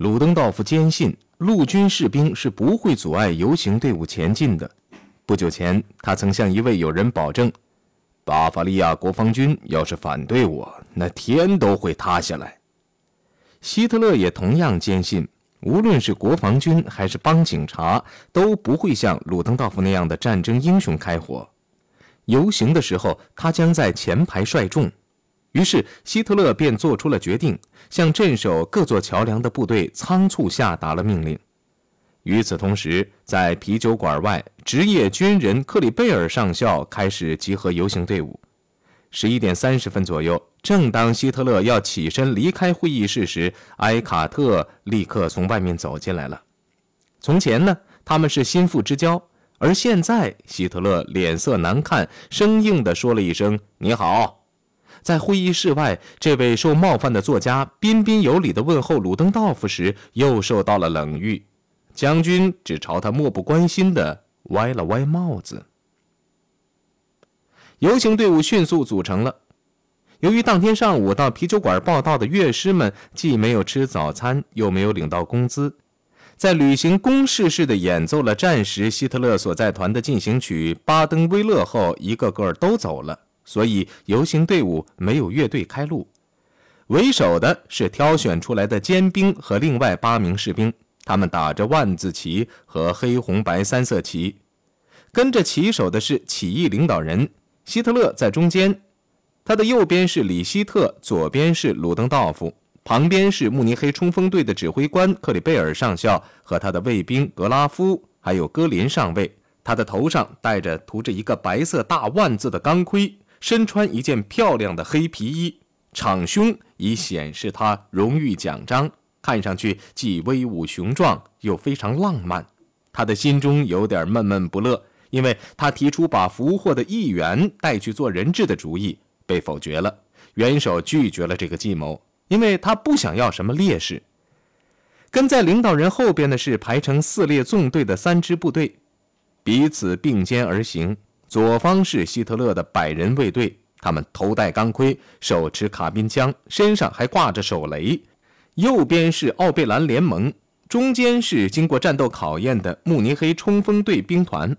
鲁登道夫坚信陆军士兵是不会阻碍游行队伍前进的。不久前，他曾向一位友人保证：“巴伐利亚国防军要是反对我，那天都会塌下来。”希特勒也同样坚信，无论是国防军还是帮警察，都不会像鲁登道夫那样的战争英雄开火。游行的时候，他将在前排率众。于是，希特勒便做出了决定，向镇守各座桥梁的部队仓促下达了命令。与此同时，在啤酒馆外，职业军人克里贝尔上校开始集合游行队伍。十一点三十分左右，正当希特勒要起身离开会议室时，埃卡特立刻从外面走进来了。从前呢，他们是心腹之交，而现在，希特勒脸色难看，生硬地说了一声“你好”。在会议室外，这位受冒犯的作家彬彬有礼地问候鲁登道夫时，又受到了冷遇。将军只朝他漠不关心地歪了歪帽子。游行队伍迅速组成了。由于当天上午到啤酒馆报道的乐师们既没有吃早餐，又没有领到工资，在履行公事似的演奏了战时希特勒所在团的进行曲《巴登威勒》后，一个个都走了。所以，游行队伍没有乐队开路，为首的是挑选出来的尖兵和另外八名士兵，他们打着万字旗和黑红白三色旗。跟着旗手的是起义领导人希特勒在中间，他的右边是里希特，左边是鲁登道夫，旁边是慕尼黑冲锋队的指挥官克里贝尔上校和他的卫兵格拉夫，还有戈林上尉。他的头上戴着涂着一个白色大万字的钢盔。身穿一件漂亮的黑皮衣，敞胸以显示他荣誉奖章，看上去既威武雄壮又非常浪漫。他的心中有点闷闷不乐，因为他提出把俘获的议员带去做人质的主意被否决了。元首拒绝了这个计谋，因为他不想要什么烈士。跟在领导人后边的是排成四列纵队的三支部队，彼此并肩而行。左方是希特勒的百人卫队，他们头戴钢盔，手持卡宾枪，身上还挂着手雷。右边是奥贝兰联盟，中间是经过战斗考验的慕尼黑冲锋队兵团。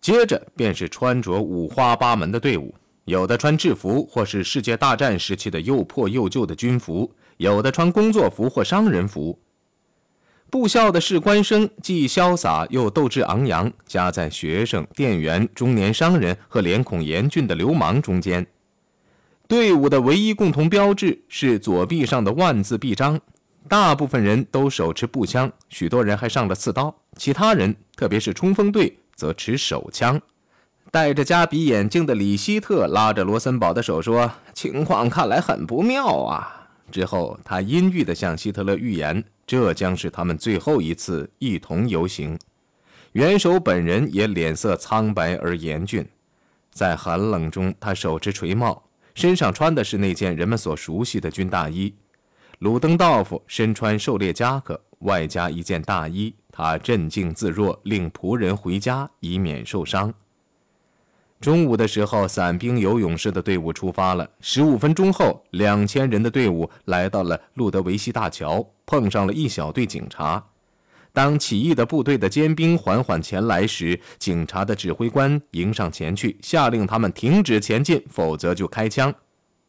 接着便是穿着五花八门的队伍，有的穿制服或是世界大战时期的又破又旧的军服，有的穿工作服或商人服。部校的士官生既潇洒又斗志昂扬，夹在学生、店员、中年商人和脸孔严峻的流氓中间。队伍的唯一共同标志是左臂上的万字臂章。大部分人都手持步枪，许多人还上了刺刀。其他人，特别是冲锋队，则持手枪。戴着加比眼镜的里希特拉着罗森堡的手说：“情况看来很不妙啊。”之后，他阴郁地向希特勒预言。这将是他们最后一次一同游行。元首本人也脸色苍白而严峻，在寒冷中，他手持垂帽，身上穿的是那件人们所熟悉的军大衣。鲁登道夫身穿狩猎夹克，外加一件大衣，他镇静自若，令仆人回家，以免受伤。中午的时候，伞兵游勇士的队伍出发了。十五分钟后，两千人的队伍来到了路德维希大桥，碰上了一小队警察。当起义的部队的尖兵缓缓前来时，警察的指挥官迎上前去，下令他们停止前进，否则就开枪。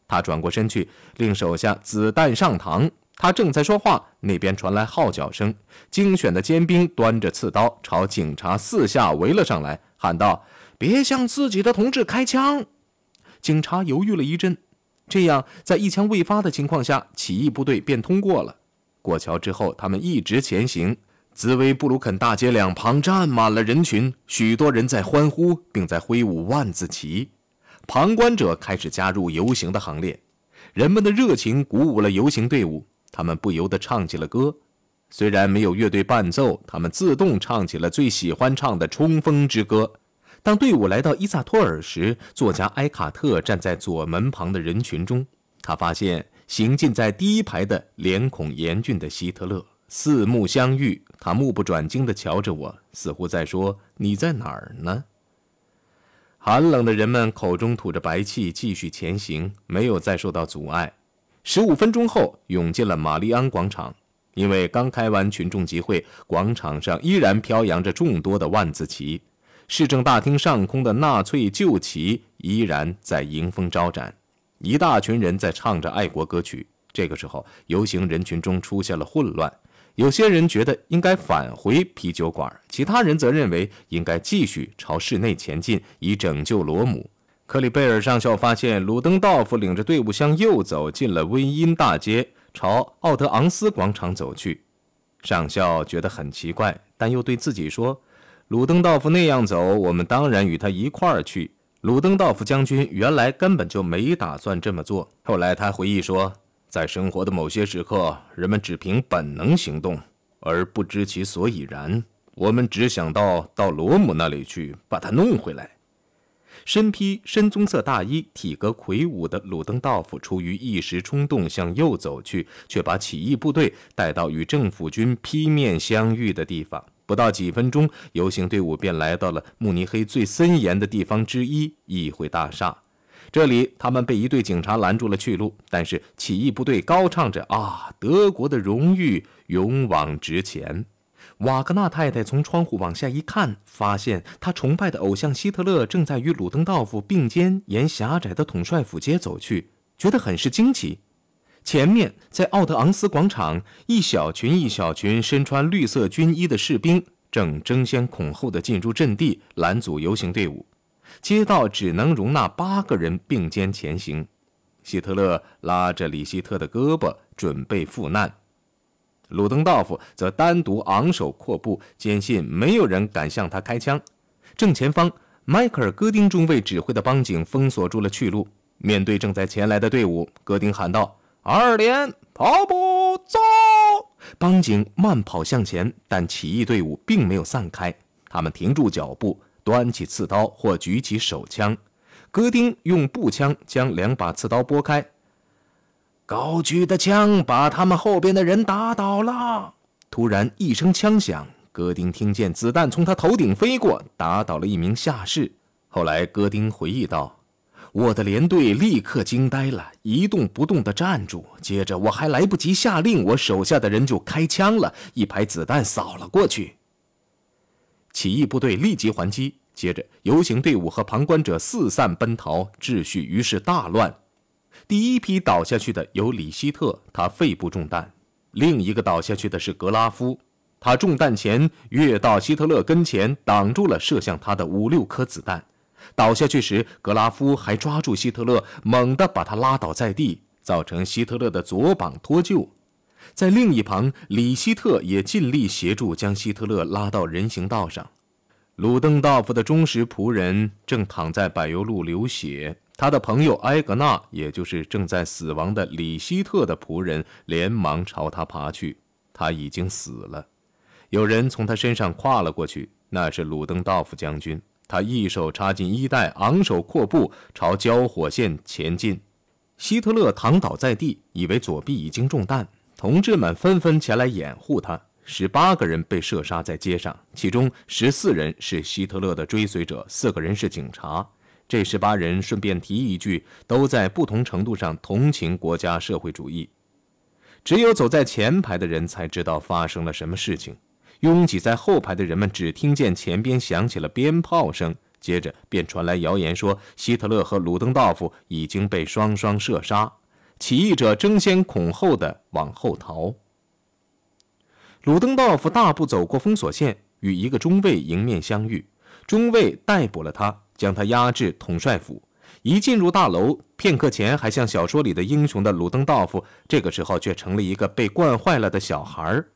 他转过身去，令手下子弹上膛。他正在说话，那边传来号角声。精选的尖兵端着刺刀朝警察四下围了上来，喊道。别向自己的同志开枪！警察犹豫了一阵，这样在一枪未发的情况下，起义部队便通过了。过桥之后，他们一直前行。兹维布鲁肯大街两旁站满了人群，许多人在欢呼，并在挥舞万字旗。旁观者开始加入游行的行列。人们的热情鼓舞了游行队伍，他们不由得唱起了歌。虽然没有乐队伴奏，他们自动唱起了最喜欢唱的冲锋之歌。当队伍来到伊萨托尔时，作家埃卡特站在左门旁的人群中。他发现行进在第一排的脸孔严峻的希特勒，四目相遇，他目不转睛地瞧着我，似乎在说：“你在哪儿呢？”寒冷的人们口中吐着白气，继续前行，没有再受到阻碍。十五分钟后，涌进了玛丽安广场。因为刚开完群众集会，广场上依然飘扬着众多的万字旗，市政大厅上空的纳粹旧旗依然在迎风招展，一大群人在唱着爱国歌曲。这个时候，游行人群中出现了混乱。有些人觉得应该返回啤酒馆，其他人则认为应该继续朝市内前进，以拯救罗姆。克里贝尔上校发现鲁登道夫领着队伍向右走进了温因大街，朝奥德昂斯广场走去。上校觉得很奇怪，但又对自己说：“鲁登道夫那样走，我们当然与他一块儿去。”鲁登道夫将军原来根本就没打算这么做。后来他回忆说。在生活的某些时刻，人们只凭本能行动，而不知其所以然。我们只想到到罗姆那里去，把他弄回来。身披深棕色大衣、体格魁梧的鲁登道夫，出于一时冲动向右走去，却把起义部队带到与政府军劈面相遇的地方。不到几分钟，游行队伍便来到了慕尼黑最森严的地方之一——议会大厦。这里，他们被一队警察拦住了去路，但是起义部队高唱着“啊，德国的荣誉，勇往直前”。瓦格纳太太从窗户往下一看，发现她崇拜的偶像希特勒正在与鲁登道夫并肩沿狭窄的统帅府街走去，觉得很是惊奇。前面，在奥德昂斯广场，一小群一小群身穿绿色军衣的士兵正争先恐后地进入阵地，拦阻游行队伍。街道只能容纳八个人并肩前行。希特勒拉着李希特的胳膊，准备赴难。鲁登道夫则单独昂首阔步，坚信没有人敢向他开枪。正前方，迈克尔·戈丁中尉指挥的帮警封锁住了去路。面对正在前来的队伍，戈丁喊道：“二连，跑步，走！”帮警慢跑向前，但起义队伍并没有散开，他们停住脚步。端起刺刀或举起手枪，戈丁用步枪将两把刺刀拨开。高举的枪把他们后边的人打倒了。突然一声枪响，戈丁听见子弹从他头顶飞过，打倒了一名下士。后来，戈丁回忆道：“我的连队立刻惊呆了，一动不动地站住。接着，我还来不及下令，我手下的人就开枪了，一排子弹扫了过去。”起义部队立即还击，接着游行队伍和旁观者四散奔逃，秩序于是大乱。第一批倒下去的有李希特，他肺部中弹；另一个倒下去的是格拉夫，他中弹前跃到希特勒跟前，挡住了射向他的五六颗子弹。倒下去时，格拉夫还抓住希特勒，猛地把他拉倒在地，造成希特勒的左膀脱臼。在另一旁，李希特也尽力协助将希特勒拉到人行道上。鲁登道夫的忠实仆人正躺在柏油路流血，他的朋友埃格纳，也就是正在死亡的李希特的仆人，连忙朝他爬去。他已经死了。有人从他身上跨了过去，那是鲁登道夫将军。他一手插进衣袋，昂首阔步朝交火线前进。希特勒躺倒在地，以为左臂已经中弹。同志们纷纷前来掩护他。十八个人被射杀在街上，其中十四人是希特勒的追随者，四个人是警察。这十八人顺便提一句，都在不同程度上同情国家社会主义。只有走在前排的人才知道发生了什么事情。拥挤在后排的人们只听见前边响起了鞭炮声，接着便传来谣言说希特勒和鲁登道夫已经被双双射杀。起义者争先恐后的往后逃。鲁登道夫大步走过封锁线，与一个中尉迎面相遇。中尉逮捕了他，将他押至统帅府。一进入大楼，片刻前还像小说里的英雄的鲁登道夫，这个时候却成了一个被惯坏了的小孩儿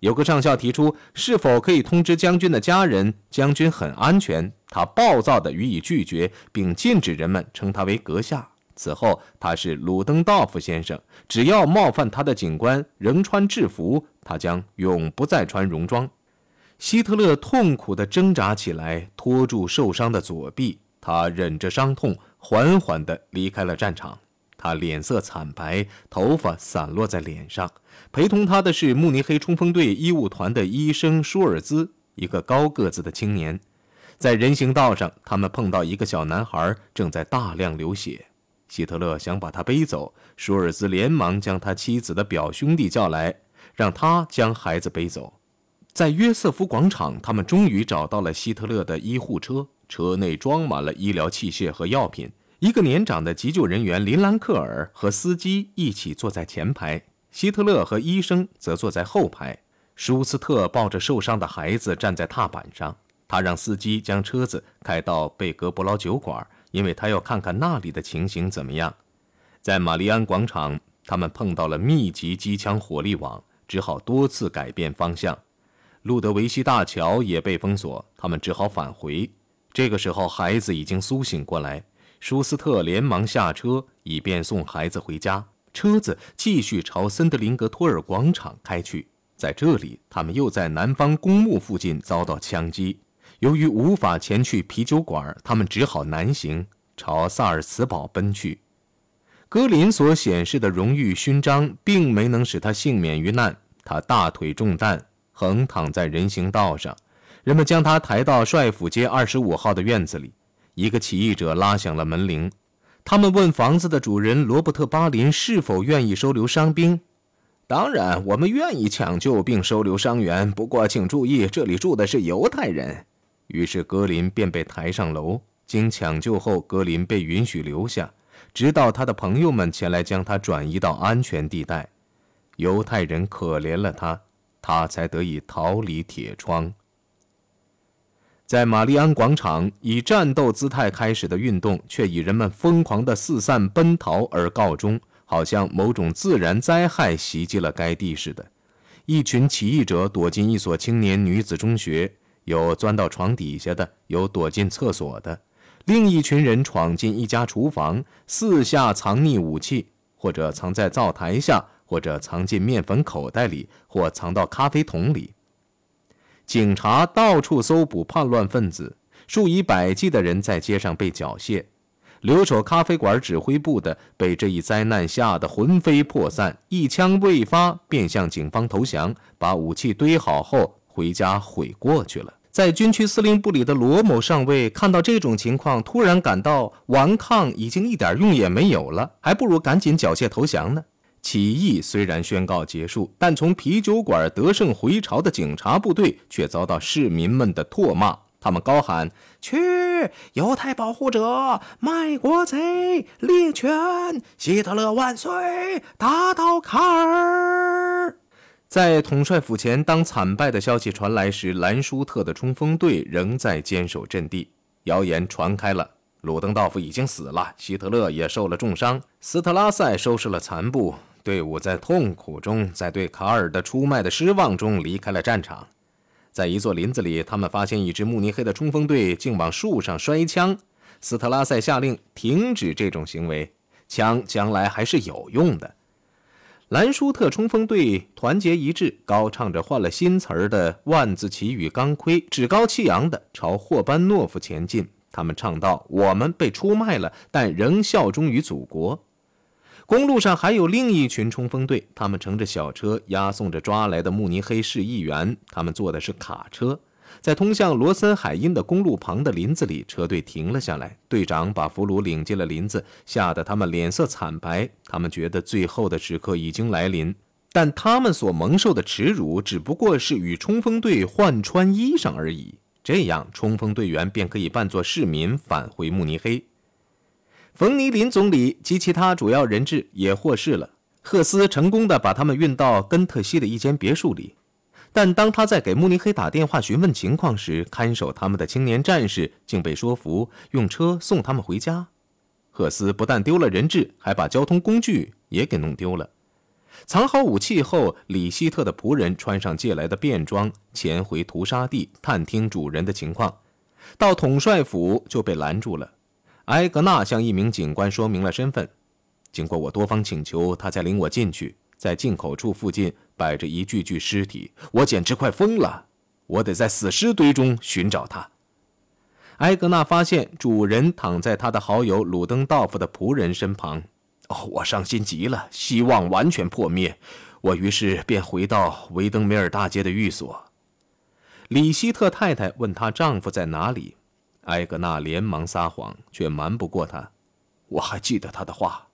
有个上校提出是否可以通知将军的家人，将军很安全。他暴躁地予以拒绝，并禁止人们称他为阁下。此后，他是鲁登道夫先生。只要冒犯他的警官仍穿制服，他将永不再穿戎装。希特勒痛苦地挣扎起来，拖住受伤的左臂。他忍着伤痛，缓缓地离开了战场。他脸色惨白，头发散落在脸上。陪同他的是慕尼黑冲锋队医务团的医生舒尔兹，一个高个子的青年。在人行道上，他们碰到一个小男孩正在大量流血。希特勒想把他背走，舒尔兹连忙将他妻子的表兄弟叫来，让他将孩子背走。在约瑟夫广场，他们终于找到了希特勒的医护车，车内装满了医疗器械和药品。一个年长的急救人员林兰克尔和司机一起坐在前排，希特勒和医生则坐在后排。舒斯特抱着受伤的孩子站在踏板上，他让司机将车子开到贝格伯劳酒馆，因为他要看看那里的情形怎么样。在玛丽安广场，他们碰到了密集机枪火力网，只好多次改变方向。路德维希大桥也被封锁，他们只好返回。这个时候，孩子已经苏醒过来。舒斯特连忙下车，以便送孩子回家。车子继续朝森德林格托尔广场开去。在这里，他们又在南方公墓附近遭到枪击。由于无法前去啤酒馆，他们只好南行，朝萨尔茨堡奔去。格林所显示的荣誉勋章并没能使他幸免于难，他大腿中弹。横躺在人行道上，人们将他抬到帅府街二十五号的院子里。一个起义者拉响了门铃，他们问房子的主人罗伯特·巴林是否愿意收留伤兵。当然，我们愿意抢救并收留伤员，不过请注意，这里住的是犹太人。于是格林便被抬上楼。经抢救后，格林被允许留下，直到他的朋友们前来将他转移到安全地带。犹太人可怜了他。他才得以逃离铁窗。在玛丽安广场，以战斗姿态开始的运动，却以人们疯狂的四散奔逃而告终，好像某种自然灾害袭击了该地似的。一群起义者躲进一所青年女子中学，有钻到床底下的，有躲进厕所的；另一群人闯进一家厨房，四下藏匿武器，或者藏在灶台下。或者藏进面粉口袋里，或藏到咖啡桶里。警察到处搜捕叛乱分子，数以百计的人在街上被缴械。留守咖啡馆指挥部的被这一灾难吓得魂飞魄散，一枪未发便向警方投降，把武器堆好后回家悔过去了。在军区司令部里的罗某上尉看到这种情况，突然感到顽抗已经一点用也没有了，还不如赶紧缴械投降呢。起义虽然宣告结束，但从啤酒馆得胜回朝的警察部队却遭到市民们的唾骂。他们高喊：“去！犹太保护者，卖国贼，猎犬！希特勒万岁！打倒卡尔！”在统帅府前，当惨败的消息传来时，兰舒特的冲锋队仍在坚守阵地。谣言传开了。鲁登道夫已经死了，希特勒也受了重伤，斯特拉塞收拾了残部，队伍在痛苦中，在对卡尔的出卖的失望中离开了战场。在一座林子里，他们发现一支慕尼黑的冲锋队竟往树上摔枪。斯特拉塞下令停止这种行为，枪将来还是有用的。兰舒特冲锋队团结一致，高唱着换了新词儿的万字旗与钢盔，趾高气扬地朝霍班诺夫前进。他们唱道：“我们被出卖了，但仍效忠于祖国。”公路上还有另一群冲锋队，他们乘着小车押送着抓来的慕尼黑市议员。他们坐的是卡车，在通向罗森海因的公路旁的林子里，车队停了下来。队长把俘虏领进了林子，吓得他们脸色惨白。他们觉得最后的时刻已经来临，但他们所蒙受的耻辱只不过是与冲锋队换穿衣裳而已。这样，冲锋队员便可以扮作市民返回慕尼黑。冯尼林总理及其他主要人质也获释了。赫斯成功的把他们运到根特西的一间别墅里，但当他在给慕尼黑打电话询问情况时，看守他们的青年战士竟被说服用车送他们回家。赫斯不但丢了人质，还把交通工具也给弄丢了。藏好武器后，里希特的仆人穿上借来的便装，潜回屠杀地探听主人的情况。到统帅府就被拦住了。埃格纳向一名警官说明了身份。经过我多方请求，他才领我进去。在进口处附近摆着一具具尸体，我简直快疯了。我得在死尸堆中寻找他。埃格纳发现主人躺在他的好友鲁登道夫的仆人身旁。哦，我伤心极了，希望完全破灭。我于是便回到维登梅尔大街的寓所。李希特太太问她丈夫在哪里，埃格纳连忙撒谎，却瞒不过他。我还记得他的话，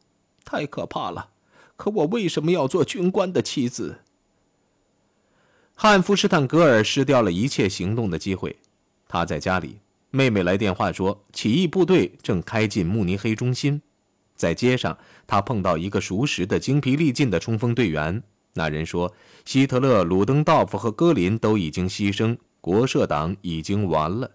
太可怕了。可我为什么要做军官的妻子？汉弗施坦格尔失掉了一切行动的机会。他在家里，妹妹来电话说，起义部队正开进慕尼黑中心。在街上，他碰到一个熟识的、精疲力尽的冲锋队员。那人说，希特勒、鲁登道夫和戈林都已经牺牲，国社党已经完了。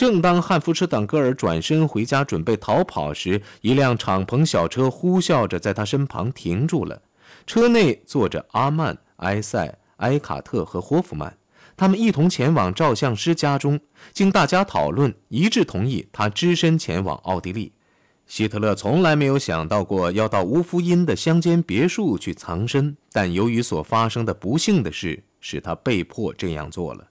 正当汉弗施坦格尔转身回家准备逃跑时，一辆敞篷小车呼啸着在他身旁停住了。车内坐着阿曼、埃塞、埃卡特和霍夫曼，他们一同前往照相师家中。经大家讨论，一致同意他只身前往奥地利。希特勒从来没有想到过要到乌夫因的乡间别墅去藏身，但由于所发生的不幸的事，使他被迫这样做了。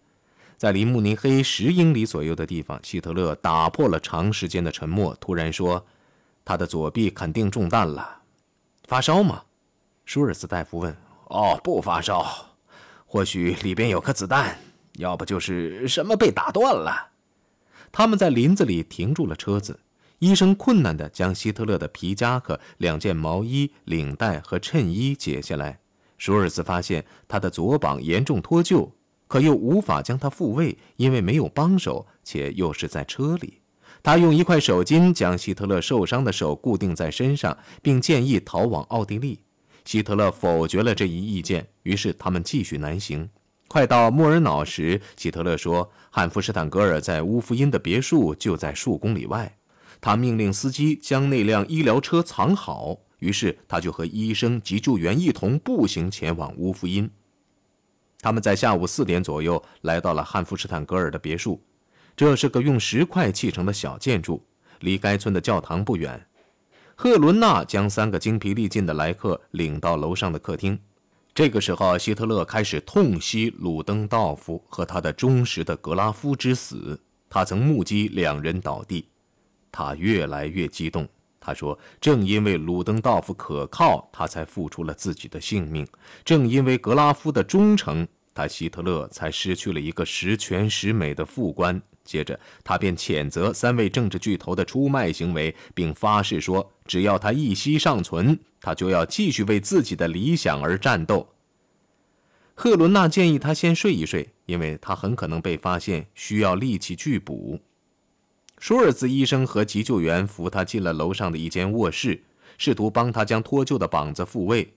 在离慕尼黑十英里左右的地方，希特勒打破了长时间的沉默，突然说：“他的左臂肯定中弹了，发烧吗？”舒尔茨大夫问。“哦，不发烧，或许里边有颗子弹，要不就是什么被打断了。”他们在林子里停住了车子。医生困难地将希特勒的皮夹克、两件毛衣、领带和衬衣解下来。舒尔茨发现他的左膀严重脱臼，可又无法将他复位，因为没有帮手，且又是在车里。他用一块手巾将希特勒受伤的手固定在身上，并建议逃往奥地利。希特勒否决了这一意见，于是他们继续南行。快到莫尔瑙时，希特勒说：“汉弗施坦格尔在乌夫因的别墅就在数公里外。”他命令司机将那辆医疗车藏好，于是他就和医生、急救员一同步行前往乌夫因。他们在下午四点左右来到了汉弗施坦格尔的别墅，这是个用石块砌成的小建筑，离该村的教堂不远。赫伦娜将三个精疲力尽的来客领到楼上的客厅。这个时候，希特勒开始痛惜鲁登道夫和他的忠实的格拉夫之死，他曾目击两人倒地。他越来越激动。他说：“正因为鲁登道夫可靠，他才付出了自己的性命；正因为格拉夫的忠诚，他希特勒才失去了一个十全十美的副官。”接着，他便谴责三位政治巨头的出卖行为，并发誓说：“只要他一息尚存，他就要继续为自己的理想而战斗。”赫伦娜建议他先睡一睡，因为他很可能被发现需要力气拒捕。舒尔兹医生和急救员扶他进了楼上的一间卧室，试图帮他将脱臼的膀子复位。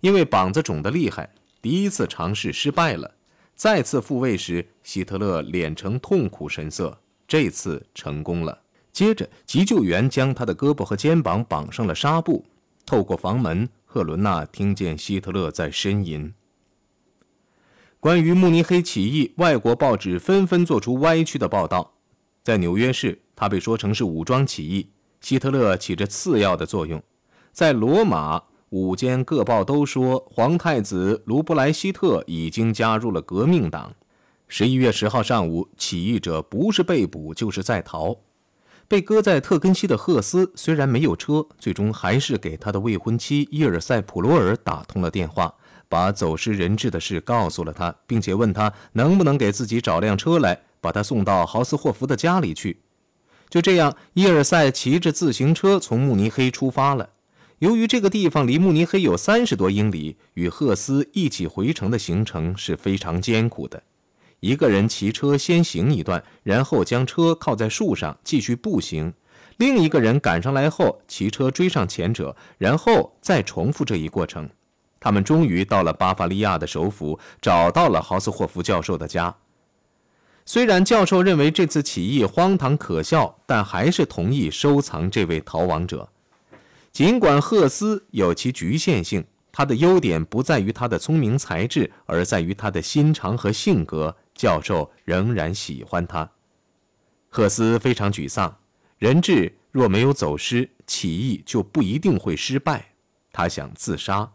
因为膀子肿得厉害，第一次尝试失败了。再次复位时，希特勒脸呈痛苦神色。这次成功了。接着，急救员将他的胳膊和肩膀绑上了纱布。透过房门，赫伦娜听见希特勒在呻吟。关于慕尼黑起义，外国报纸纷纷做出歪曲的报道。在纽约市，他被说成是武装起义，希特勒起着次要的作用。在罗马，午间各报都说皇太子卢布莱希特已经加入了革命党。十一月十号上午，起义者不是被捕就是在逃。被搁在特根西的赫斯虽然没有车，最终还是给他的未婚妻伊尔塞普罗尔打通了电话，把走失人质的事告诉了他，并且问他能不能给自己找辆车来。把他送到豪斯霍夫的家里去。就这样，伊尔塞骑着自行车从慕尼黑出发了。由于这个地方离慕尼黑有三十多英里，与赫斯一起回城的行程是非常艰苦的。一个人骑车先行一段，然后将车靠在树上继续步行；另一个人赶上来后，骑车追上前者，然后再重复这一过程。他们终于到了巴伐利亚的首府，找到了豪斯霍夫教授的家。虽然教授认为这次起义荒唐可笑，但还是同意收藏这位逃亡者。尽管赫斯有其局限性，他的优点不在于他的聪明才智，而在于他的心肠和性格。教授仍然喜欢他。赫斯非常沮丧，人质若没有走失，起义就不一定会失败。他想自杀，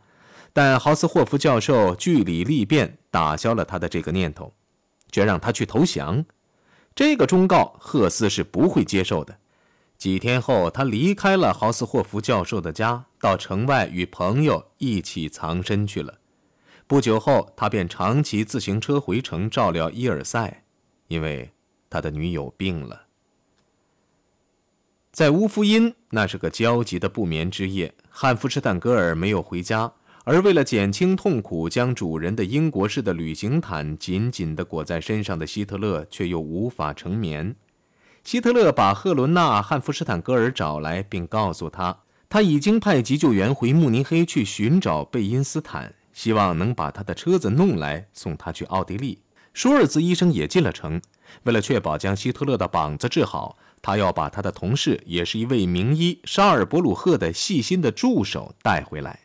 但豪斯霍夫教授据理力辩，打消了他的这个念头。却让他去投降，这个忠告赫斯是不会接受的。几天后，他离开了豪斯霍夫教授的家，到城外与朋友一起藏身去了。不久后，他便常骑自行车回城照料伊尔塞，因为他的女友病了。在乌夫因，那是个焦急的不眠之夜。汉弗施坦格尔没有回家，而为了减轻痛苦，将主人的英国式的旅行毯紧紧地裹在身上的希特勒却又无法成眠。希特勒把赫伦娜·汉弗施坦格尔找来，并告诉他，他已经派急救员回慕尼黑去寻找贝因斯坦，希望能把他的车子弄来送他去奥地利。舒尔兹医生也进了城，为了确保将希特勒的膀子治好，他要把他的同事，也是一位名医沙尔伯鲁赫的细心的助手带回来。